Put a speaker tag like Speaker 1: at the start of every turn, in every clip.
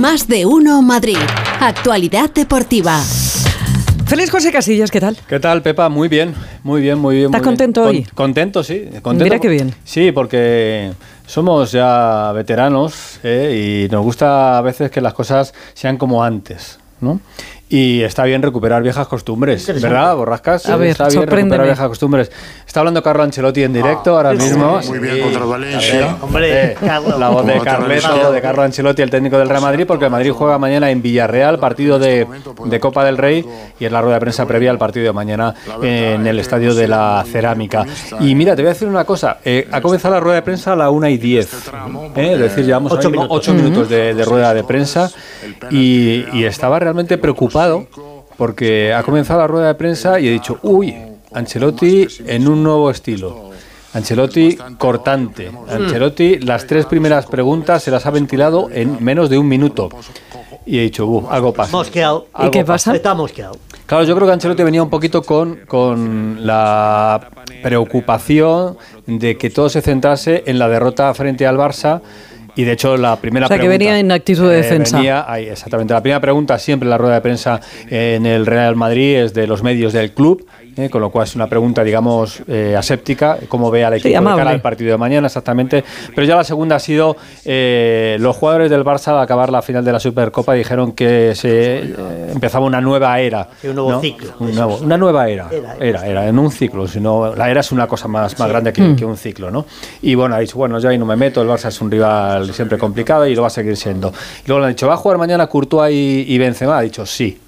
Speaker 1: Más de uno Madrid. Actualidad deportiva.
Speaker 2: Feliz José Casillas, ¿qué tal?
Speaker 3: ¿Qué tal, Pepa? Muy bien, muy bien, muy bien.
Speaker 2: ¿Estás
Speaker 3: muy bien.
Speaker 2: contento hoy?
Speaker 3: Con- contento, sí. Contento.
Speaker 2: Mira qué bien.
Speaker 3: Sí, porque somos ya veteranos ¿eh? y nos gusta a veces que las cosas sean como antes, ¿no? Y está bien recuperar viejas costumbres, ¿verdad, Borrascas?
Speaker 2: A ver,
Speaker 3: está bien recuperar viejas costumbres. Está hablando Carlo Ancelotti en directo ahora mismo.
Speaker 4: Muy bien
Speaker 3: Sí,
Speaker 4: contra Valencia.
Speaker 5: Hombre,
Speaker 3: Eh,
Speaker 5: Carlo.
Speaker 3: La voz de Carleto, de Carlo Ancelotti, el técnico del Real Madrid, porque el Madrid juega mañana en Villarreal, partido de, de Copa del Rey, y es la rueda de prensa previa al partido de mañana en el Estadio de la Cerámica. Y mira, te voy a decir una cosa, eh, ha comenzado la rueda de prensa a la 1 y 10, ¿eh? es decir, llevamos
Speaker 5: Ocho
Speaker 3: ahora mismo
Speaker 5: minutos.
Speaker 3: ocho minutos de, de rueda de prensa, y, y estaba realmente preocupado, porque ha comenzado la rueda de prensa y he dicho, uy, Ancelotti en un nuevo estilo. Ancelotti cortante. Ancelotti las tres primeras preguntas se las ha ventilado en menos de un minuto. Y he dicho, uh, algo pasa.
Speaker 5: Mosqueado.
Speaker 2: ¿Y qué pasa?
Speaker 5: Está mosqueado.
Speaker 3: Claro, yo creo que Ancelotti venía un poquito con, con la preocupación de que todo se centrase en la derrota frente al Barça. Y de hecho, la primera
Speaker 2: O sea, que
Speaker 3: pregunta,
Speaker 2: venía en actitud de
Speaker 3: eh,
Speaker 2: defensa.
Speaker 3: venía ahí, exactamente. La primera pregunta siempre en la rueda de prensa en el Real Madrid es de los medios del club. Eh, con lo cual es una pregunta, digamos, eh, aséptica, cómo ve al equipo de
Speaker 2: amable.
Speaker 3: cara al partido de mañana, exactamente. Pero ya la segunda ha sido, eh, los jugadores del Barça al acabar la final de la Supercopa dijeron que se eh, empezaba una nueva era.
Speaker 5: Sí, un nuevo
Speaker 3: ¿no?
Speaker 5: ciclo.
Speaker 3: Un nuevo- una nueva era.
Speaker 5: Era,
Speaker 3: Era, en un ciclo. Sino, la era es una cosa más, más grande
Speaker 2: Mm.
Speaker 3: que, que un ciclo, ¿no? Y bueno, ha dicho, bueno, yo ahí no me meto, el Barça es un rival siempre complicado y lo va a seguir siendo. Y luego le han dicho, ¿va a jugar mañana Courtois y, y Benzema? Ha dicho, sí.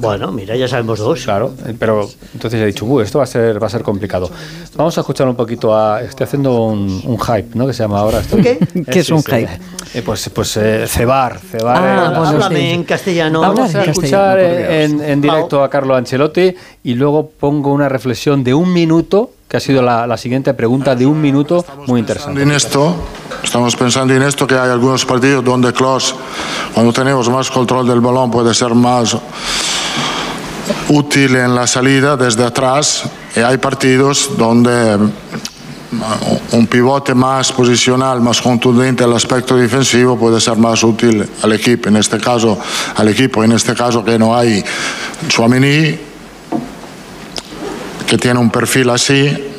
Speaker 5: Bueno, mira, ya sabemos dos.
Speaker 3: Claro, eh, pero entonces he dicho, "Uh, esto va a ser va a ser complicado. Vamos a escuchar un poquito a estoy haciendo un, un hype, ¿no? Que se llama ahora. Estoy-
Speaker 5: ¿Qué?
Speaker 3: Eh,
Speaker 2: ¿Qué es un hype?
Speaker 3: eh, pues pues eh, cebar, cebar.
Speaker 2: Ah,
Speaker 3: eh, la-
Speaker 2: bueno,
Speaker 5: Háblame
Speaker 2: sí.
Speaker 5: en castellano.
Speaker 3: Vamos a escuchar eh, en, en directo a Carlo Ancelotti y luego pongo una reflexión de un minuto, que ha sido la, la siguiente pregunta de un minuto, muy
Speaker 4: Pensando
Speaker 3: interesante.
Speaker 4: en esto, estamos pensando en esto que hay algunos partidos donde Klaus, cuando tenemos más control del balón, puede ser más útil en la salida desde atrás. Y hay partidos donde mm, un pivote más posicional, más contundente en el aspecto defensivo puede ser más útil al equipo. En este caso, al equipo, en este caso que no hay Chouameni, que tiene un perfil así,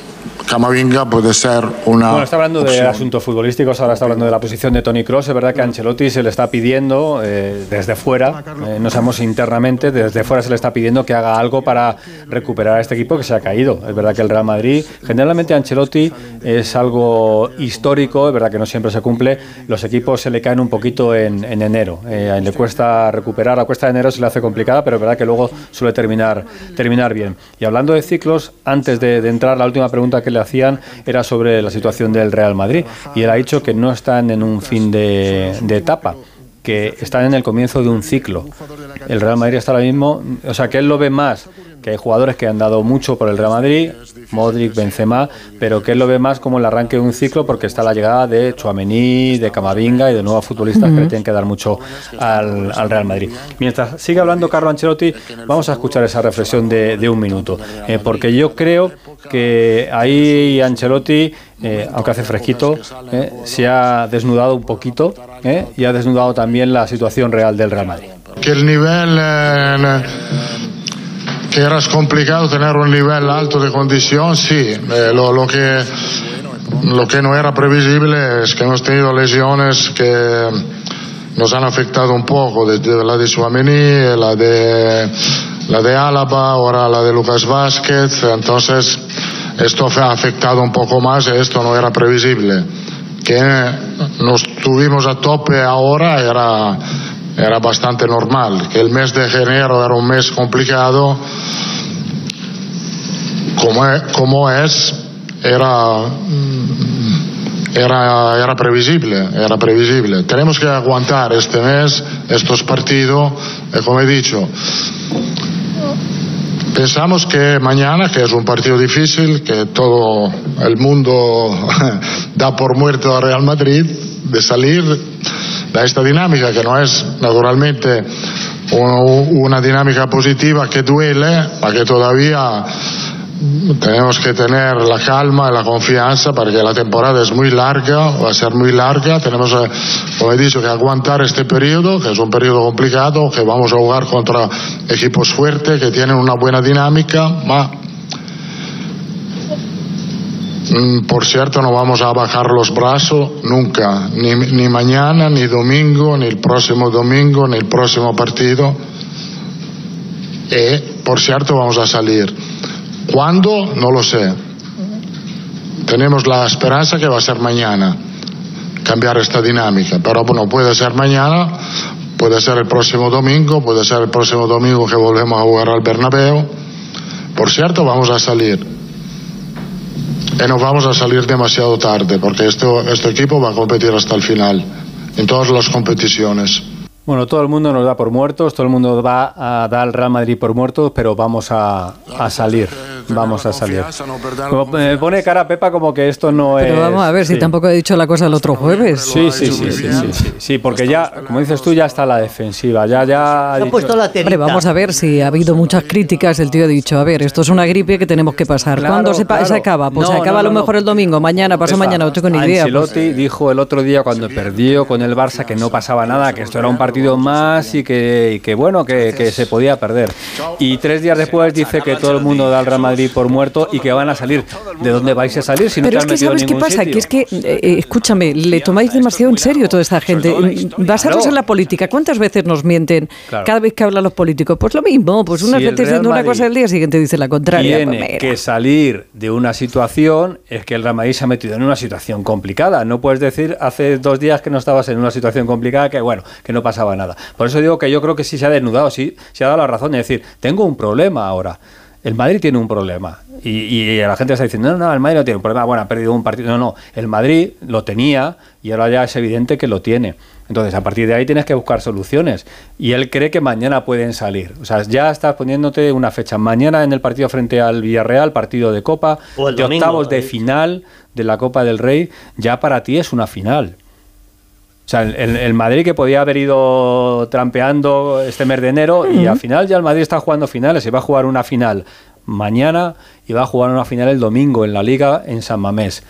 Speaker 4: Camavinga puede ser una.
Speaker 3: Bueno, está hablando de
Speaker 4: opción.
Speaker 3: asuntos futbolísticos, ahora está hablando de la posición de Tony Cross. Es verdad que Ancelotti se le está pidiendo eh, desde fuera, eh, no sabemos internamente, desde fuera se le está pidiendo que haga algo para recuperar a este equipo que se ha caído. Es verdad que el Real Madrid, generalmente Ancelotti es algo histórico, es verdad que no siempre se cumple. Los equipos se le caen un poquito en, en enero, eh, a él le cuesta recuperar, la cuesta de enero se le hace complicada, pero es verdad que luego suele terminar, terminar bien. Y hablando de ciclos, antes de, de entrar, la última pregunta que le hacían era sobre la situación del Real Madrid. Y él ha dicho que no están en un fin de, de etapa, que están en el comienzo de un ciclo. El Real Madrid está ahora mismo, o sea, que él lo ve más, que hay jugadores que han dado mucho por el Real Madrid, Modric, Benzema, pero que él lo ve más como el arranque de un ciclo porque está la llegada de Chouameni, de Camavinga y de nuevos futbolistas que le tienen que dar mucho al, al Real Madrid. Mientras sigue hablando Carlo Ancelotti, vamos a escuchar esa reflexión de, de un minuto, eh, porque yo creo que ahí Ancelotti, eh, aunque hace fresquito, eh, se ha desnudado un poquito eh, y ha desnudado también la situación real del Real Madrid.
Speaker 4: que el nivel eh, que era complicado tener un nivel alto de condición, sí. Eh, lo, lo que lo que no era previsible es que hemos tenido lesiones que nos han afectado un poco, desde la de Suamení, la de la de Álava, ahora la de Lucas Vázquez, entonces esto ha afectado un poco más esto no era previsible. Que nos tuvimos a tope ahora era era bastante normal, que el mes de enero era un mes complicado, como es, como es era, mm, era, era previsible, era previsible. Tenemos que aguantar este mes, estos partidos, como he dicho, pensamos que mañana, que es un partido difícil, que todo el mundo da por muerto a Real Madrid, de salir de esta dinámica, que no es naturalmente un- una dinámica positiva que duele, ma que todavía tenemos que tener la calma y la confianza porque la temporada es muy larga, va a ser muy larga. Tenemos, eh, como he dicho, que aguantar este periodo, que es un periodo complicado, que vamos a jugar contra equipos fuertes, que tienen una buena dinámica, mm, por cierto, no vamos a bajar los brazos nunca, ni, ni mañana, ni domingo, ni el próximo domingo, ni el próximo partido. Y, por cierto, vamos a salir. ¿Cuándo? No lo sé. Tenemos la esperanza que va a ser mañana cambiar esta dinámica, pero bueno, puede ser mañana, puede ser el próximo domingo, puede ser el próximo domingo que volvemos a jugar al Bernabéu. Por cierto, vamos a salir. Y no vamos a salir demasiado tarde, porque esto, este equipo va a competir hasta el final, en todas las competiciones.
Speaker 3: Bueno, todo el mundo nos da por muertos, todo el mundo va a dar al Real Madrid por muertos, pero vamos a, a salir, vamos a salir. Como me pone cara Pepa como que esto no es...
Speaker 2: Pero vamos a ver, si
Speaker 3: sí.
Speaker 2: tampoco he dicho la cosa el otro jueves.
Speaker 3: Sí, sí, sí, sí, sí, sí, sí, porque ya, como dices tú, ya está la defensiva, ya, ya... ha
Speaker 5: puesto la.
Speaker 2: Hombre, vamos a ver si ha habido muchas críticas. El tío ha dicho, a ver, esto es una gripe que tenemos que pasar.
Speaker 3: Claro,
Speaker 2: ¿Cuándo se, pa-
Speaker 3: claro.
Speaker 2: se acaba? Pues
Speaker 3: No,
Speaker 2: se acaba
Speaker 3: no,
Speaker 2: a lo
Speaker 3: no,
Speaker 2: mejor
Speaker 3: no.
Speaker 2: el domingo, mañana, pasado mañana, no tengo ni idea. pues.
Speaker 3: Ancelotti dijo el otro día cuando perdió con el Barça que no pasaba nada, que esto era un partido más y que, y que bueno, que, que se podía perder. Y tres días después dice que todo el mundo da al Real Madrid por muerto y que van a salir. ¿De dónde vais a salir si no
Speaker 2: Pero
Speaker 3: te
Speaker 2: es que ¿sabes qué pasa?
Speaker 3: sitio?
Speaker 2: Que es que, eh, eh, escúchame, le tomáis demasiado en serio toda esta gente. Basaros
Speaker 3: Claro.
Speaker 2: en la política. ¿Cuántas veces nos mienten
Speaker 3: Claro.
Speaker 2: cada vez que hablan los políticos? Pues lo mismo, pues unas
Speaker 3: Si
Speaker 2: veces diciendo una
Speaker 3: Madrid
Speaker 2: cosa el día siguiente dice la contraria.
Speaker 3: tiene
Speaker 2: Pues
Speaker 3: que salir de una situación es que el Real Madrid se ha metido en una situación complicada. No puedes decir hace dos días que no estabas en una situación complicada que bueno, que no pasaba nada. Por eso digo que yo creo que sí se ha desnudado, sí se ha dado la razón de decir, tengo un problema ahora. El Madrid tiene un problema. Y, y la gente está diciendo, no, no, el Madrid no tiene un problema. Bueno, ha perdido un partido. No, no, el Madrid lo tenía y ahora ya es evidente que lo tiene. Entonces, a partir de ahí tienes que buscar soluciones. Y él cree que mañana pueden salir. O sea, ya estás poniéndote una fecha. Mañana en el partido frente al Villarreal, partido de Copa, de
Speaker 5: domingo,
Speaker 3: octavos de final de la Copa del Rey, ya para ti es una final. O sea, el, el- Madrid que podía haber ido trampeando este mes de enero y al final ya el Madrid está jugando finales y va a jugar una final mañana y va a jugar una final el domingo en la Liga en San Mamés.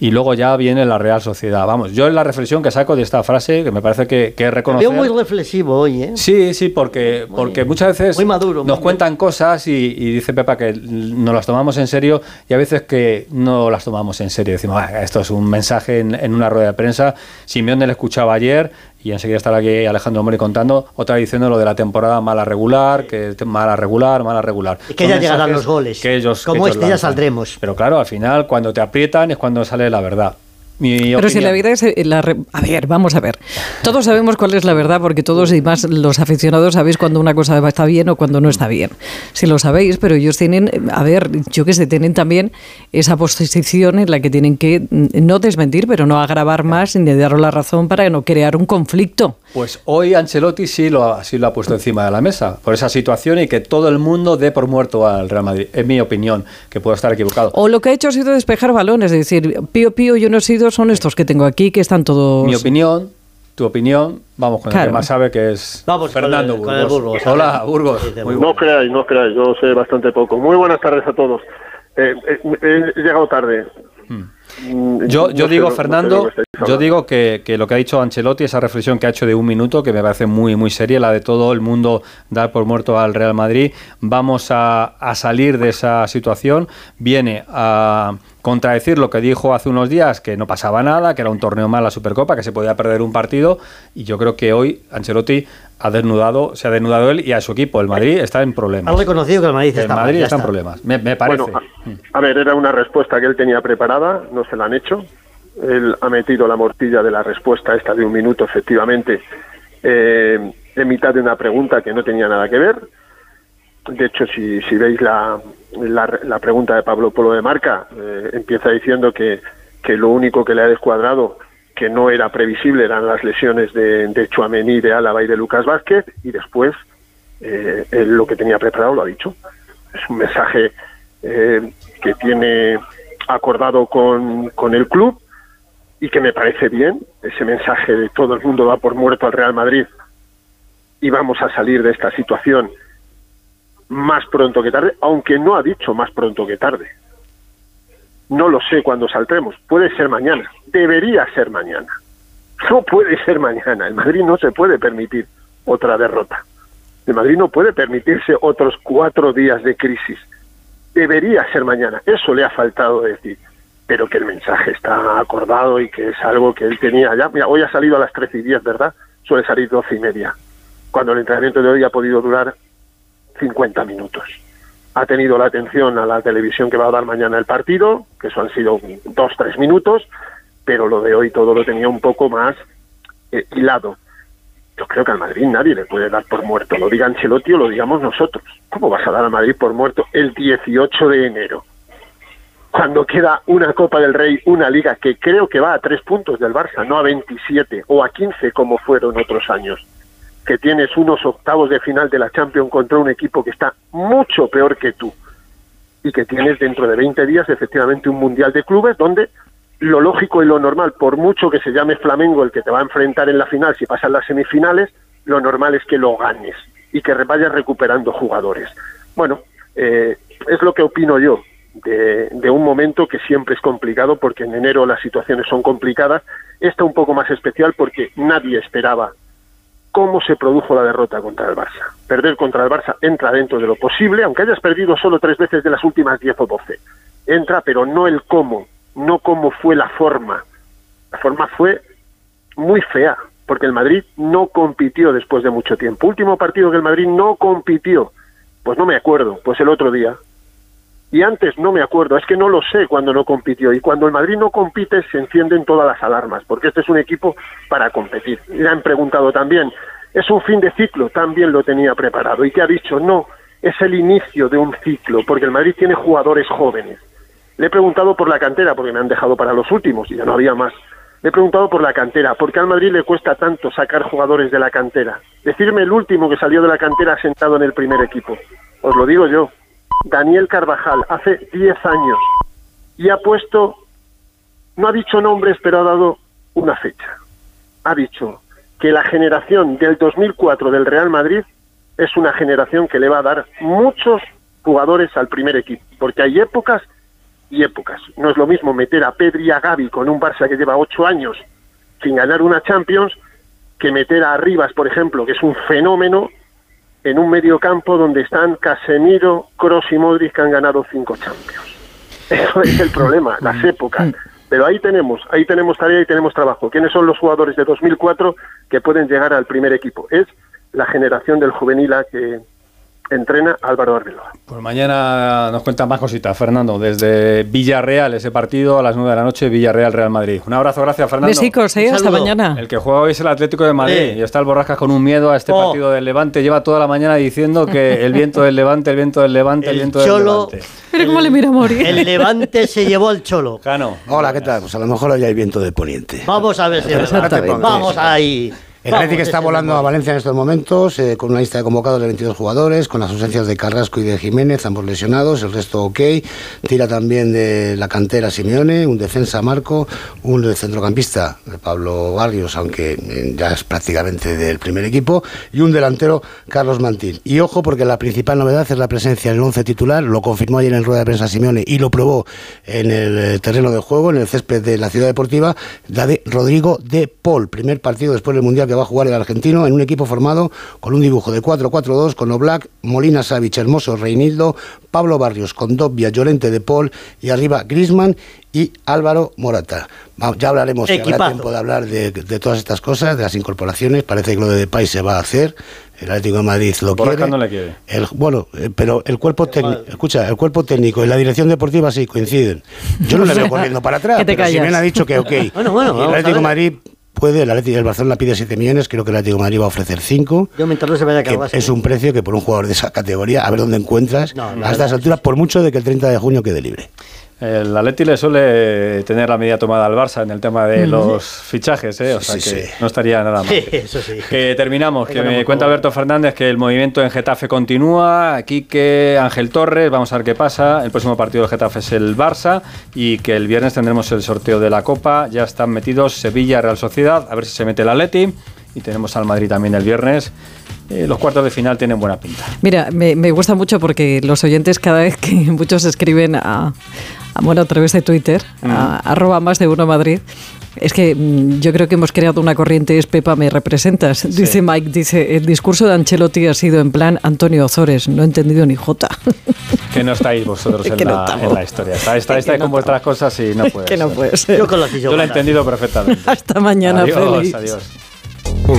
Speaker 3: Y luego ya viene la Real Sociedad. Vamos, yo es la reflexión que saco de esta frase, que me parece que, que reconocer...
Speaker 5: Veo muy reflexivo hoy, ¿eh?
Speaker 3: Sí, sí, porque, porque muchas veces
Speaker 5: muy maduro,
Speaker 3: nos
Speaker 5: muy
Speaker 3: cuentan cosas y, y dice Pepa que nos las tomamos en serio y a veces que no las tomamos en serio. Decimos, "Ah, esto es un mensaje en, en una rueda de prensa. Simeone le escuchaba ayer y enseguida estará aquí Alejandro Mori contando, otra diciendo lo de la temporada mala regular, que mala regular, mala regular.
Speaker 5: Y que
Speaker 3: Son
Speaker 5: ya llegarán los goles.
Speaker 3: Que ellos,
Speaker 5: Como
Speaker 3: que ellos
Speaker 5: este ya saldremos.
Speaker 3: Pero claro, al final cuando te aprietan es cuando sale la verdad. Mi
Speaker 2: Pero si la vida es eh, la re- a ver, vamos a ver. Todos sabemos cuál es la verdad porque todos y más los aficionados sabéis cuando una cosa está bien o cuando no está bien. Si lo sabéis, pero ellos tienen, eh, a ver, yo que sé, tienen también esa posición en la que tienen que mm, no desmentir, pero no agravar más ni dar la razón para no crear un conflicto.
Speaker 3: Pues hoy Ancelotti sí lo, ha, sí lo ha puesto encima de la mesa por esa situación y que todo el mundo dé por muerto al Real Madrid. Es mi opinión, que puedo estar equivocado.
Speaker 2: O lo que ha hecho ha sido despejar balones, es decir, pío pío yo no he sido, son estos que tengo aquí que están todos
Speaker 3: Mi opinión, tu opinión, vamos con el que más sabe que es
Speaker 5: Vamos con
Speaker 3: Fernando
Speaker 5: el- con el
Speaker 3: Burgos.
Speaker 5: Burgos.
Speaker 3: Hola, Burgos.
Speaker 5: Sí,
Speaker 3: Muy
Speaker 5: no
Speaker 6: creáis, no creáis, yo sé bastante poco. Muy buenas tardes a todos. Eh, eh, he llegado tarde. Mm,
Speaker 3: Yo,
Speaker 6: no
Speaker 3: digo,
Speaker 6: lo-
Speaker 3: Fernando, yo digo que, que lo que ha dicho Ancelotti, esa reflexión que ha hecho de un minuto, que me parece muy, muy seria, la de todo el mundo dar por muerto al Real Madrid, vamos a, a salir de esa situación, viene a contradecir lo que dijo hace unos días, que no pasaba nada, que era un torneo más la Supercopa, que se podía perder un partido, y yo creo que hoy Ancelotti ha desnudado, se ha desnudado él y a su equipo, el Madrid está en problemas.
Speaker 5: Han reconocido que el Madrid
Speaker 3: El
Speaker 5: está mal,
Speaker 3: Madrid
Speaker 5: ya
Speaker 3: está en
Speaker 5: está.
Speaker 3: problemas, me, me parece.
Speaker 6: Bueno, a, a ver, era una respuesta que él tenía preparada, no se la han hecho. Él ha metido la mortilla de la respuesta esta de un minuto, efectivamente, eh, en mitad de una pregunta que no tenía nada que ver. De hecho, si, si veis la, la, la pregunta de Pablo Polo de Marca, eh, empieza diciendo que, que lo único que le ha descuadrado, que no era previsible, eran las lesiones de, de de Álava y de Lucas Vázquez, y después eh, él lo que tenía preparado lo ha dicho. Es un mensaje eh, que tiene acordado con, con el club y que me parece bien, ese mensaje de todo el mundo va por muerto al Real Madrid y vamos a salir de esta situación más pronto que tarde, aunque no ha dicho más pronto que tarde. No lo sé cuándo saldremos. Puede ser mañana. Debería ser mañana. No puede ser mañana. El Madrid no se puede permitir otra derrota. El Madrid no puede permitirse otros cuatro días de crisis. Debería ser mañana. Eso le ha faltado decir. Pero que el mensaje está acordado y que es algo que él tenía ya. Mira, hoy ha salido a las 13 y 10, ¿verdad? Suele salir 12 y media. Cuando el entrenamiento de hoy ha podido durar 50 minutos. Ha tenido la atención a la televisión que va a dar mañana el partido, que eso han sido dos, tres minutos, pero lo de hoy todo lo tenía un poco más eh, hilado. Yo creo que al Madrid nadie le puede dar por muerto, lo diga Ancelotti o lo digamos nosotros. ¿Cómo vas a dar al Madrid por muerto el 18 de enero? Cuando queda una Copa del Rey, una liga que creo que va a tres puntos del Barça, no a 27 o a 15 como fueron otros años que tienes unos octavos de final de la Champions contra un equipo que está mucho peor que tú y que tienes dentro de 20 días efectivamente un Mundial de Clubes donde lo lógico y lo normal, por mucho que se llame Flamengo el que te va a enfrentar en la final si pasan las semifinales, lo normal es que lo ganes y que vayas recuperando jugadores. Bueno, eh, es lo que opino yo de, de, un momento que siempre es complicado porque en enero las situaciones son complicadas. Esta un poco más especial porque nadie esperaba cómo se produjo la derrota contra el Barça. Perder contra el Barça entra dentro de lo posible, aunque hayas perdido solo tres veces de las últimas diez o doce. Entra, pero no el cómo, no cómo fue la forma. La forma fue muy fea, porque el Madrid no compitió después de mucho tiempo. Último partido que el Madrid no compitió, pues no me acuerdo, pues el otro día. Y antes no me acuerdo, es que no lo sé cuando no compitió. Y cuando el Madrid no compite se encienden todas las alarmas, porque este es un equipo para competir. Le han preguntado también, ¿es un fin de ciclo? También lo tenía preparado. ¿Y qué ha dicho? No, es el inicio de un ciclo, porque el Madrid tiene jugadores jóvenes. Le he preguntado por la cantera, porque me han dejado para los últimos y ya no había más. Le he preguntado por la cantera, ¿por qué al Madrid le cuesta tanto sacar jugadores de la cantera? Decirme el último que salió de la cantera sentado en el primer equipo. Os lo digo yo, Daniel Carvajal, hace 10 años, y ha puesto, no ha dicho nombres, pero ha dado una fecha. Ha dicho que la generación del 2004 del Real Madrid es una generación que le va a dar muchos jugadores al primer equipo, porque hay épocas y épocas. No es lo mismo meter a Pedri y a Gaby con un Barça que lleva ocho años sin ganar una Champions que meter a Rivas, por ejemplo, que es un fenómeno, en un medio campo donde están Casemiro, Cross y Modric que han ganado cinco Champions. Eso es el problema, las épocas. Pero ahí tenemos, ahí tenemos tarea y tenemos trabajo. ¿Quiénes son los jugadores de 2004 que pueden llegar al primer equipo? Es la generación del juvenil A que, entrena Álvaro Arbeloa.
Speaker 3: Pues mañana nos cuentan más cositas, Fernando, desde Villarreal, ese partido a las 9 de la noche, Villarreal-Real Madrid. Un abrazo, gracias, Fernando.
Speaker 2: Besicos, ¿eh? hasta mañana.
Speaker 3: El que juega hoy es el Atlético de Madrid y está el Borrascas con un miedo a este oh. partido del Levante. Lleva toda la mañana diciendo que el viento del Levante, el viento del Levante, el, viento del Levante.
Speaker 2: Pero cómo le mira a morir.
Speaker 5: El Levante se llevó al Cholo.
Speaker 3: Cano.
Speaker 7: Hola, ¿qué tal? Pues a lo mejor hoy hay viento de poniente.
Speaker 5: Vamos a ver si es Vamos ahí.
Speaker 7: El Atlético está volando a Valencia en estos momentos, eh, con una lista de convocados de 22 jugadores, con las ausencias de Carrasco y de Jiménez, ambos lesionados, el resto ok. Tira también de la cantera Simeone, un defensa Marco, un centrocampista Pablo Barrios, aunque eh, ya es prácticamente del primer equipo, y un delantero Carlos Mantín. Y ojo, porque la principal novedad es la presencia en el 11 titular, lo confirmó ayer en rueda de prensa Simeone y lo probó en el eh, terreno de juego, en el césped de la ciudad deportiva, la de Rodrigo de Paul, primer partido después del Mundial que va a jugar el argentino en un equipo formado con un dibujo de 4-4-2 con Oblak, Molina Savic, Hermoso, Reinildo, Pablo Barrios, con Dobbia, Llorente de Paul y arriba Grisman y Álvaro Morata. Ya hablaremos, si habrá tiempo de hablar de, todas estas cosas, de las incorporaciones. Parece que lo de Depay se va a hacer. El Atlético de Madrid lo quiere.
Speaker 3: No le quiere.
Speaker 7: El, bueno, eh, pero el cuerpo técnico, escucha, el cuerpo técnico y la dirección deportiva sí coinciden. Yo no le veo corriendo para atrás, pero si bien ha dicho que ok.
Speaker 5: bueno, bueno,
Speaker 7: el Atlético de Madrid puede, el, Atlético, el Barcelona pide 7 millones, creo que el Atlético de Madrid va a ofrecer 5.
Speaker 5: Yo mientras no se vaya a
Speaker 7: Es un precio que por un jugador de esa categoría, a ver dónde encuentras, a estas alturas, por mucho de que el 30 de junio quede libre.
Speaker 3: El Atleti le suele tener la medida tomada al Barça en el tema de los fichajes, ¿eh? o sea que no estaría nada mal.
Speaker 5: eso sí.
Speaker 3: Que terminamos, que me cuenta Alberto Fernández que el movimiento en Getafe continúa, aquí que Ángel Torres, vamos a ver qué pasa, el próximo partido de Getafe es el Barça y que el viernes tendremos el sorteo de la Copa, ya están metidos Sevilla, Real Sociedad, a ver si se mete el Atleti y tenemos al Madrid también el viernes. Eh, los cuartos de final tienen buena pinta.
Speaker 2: Mira, me, me gusta mucho porque los oyentes cada vez que muchos escriben a- bueno, a través de Twitter, a, arroba más de uno Madrid, es que mm, yo creo que hemos creado una corriente, es Pepa, me representas. Dice Mike, dice, el discurso de Ancelotti ha sido en plan Antonio Ozores, no he entendido ni jota.
Speaker 3: Que no estáis vosotros en,
Speaker 2: que no
Speaker 3: la, en la historia. Estáis, estáis,
Speaker 2: Es que
Speaker 3: estáis
Speaker 2: no
Speaker 3: con vuestras cosas y no puede
Speaker 2: que no puede ser.
Speaker 5: Yo con los
Speaker 3: Yo lo he entendido perfectamente.
Speaker 2: Hasta mañana,
Speaker 3: adiós,
Speaker 2: Félix.
Speaker 3: adiós.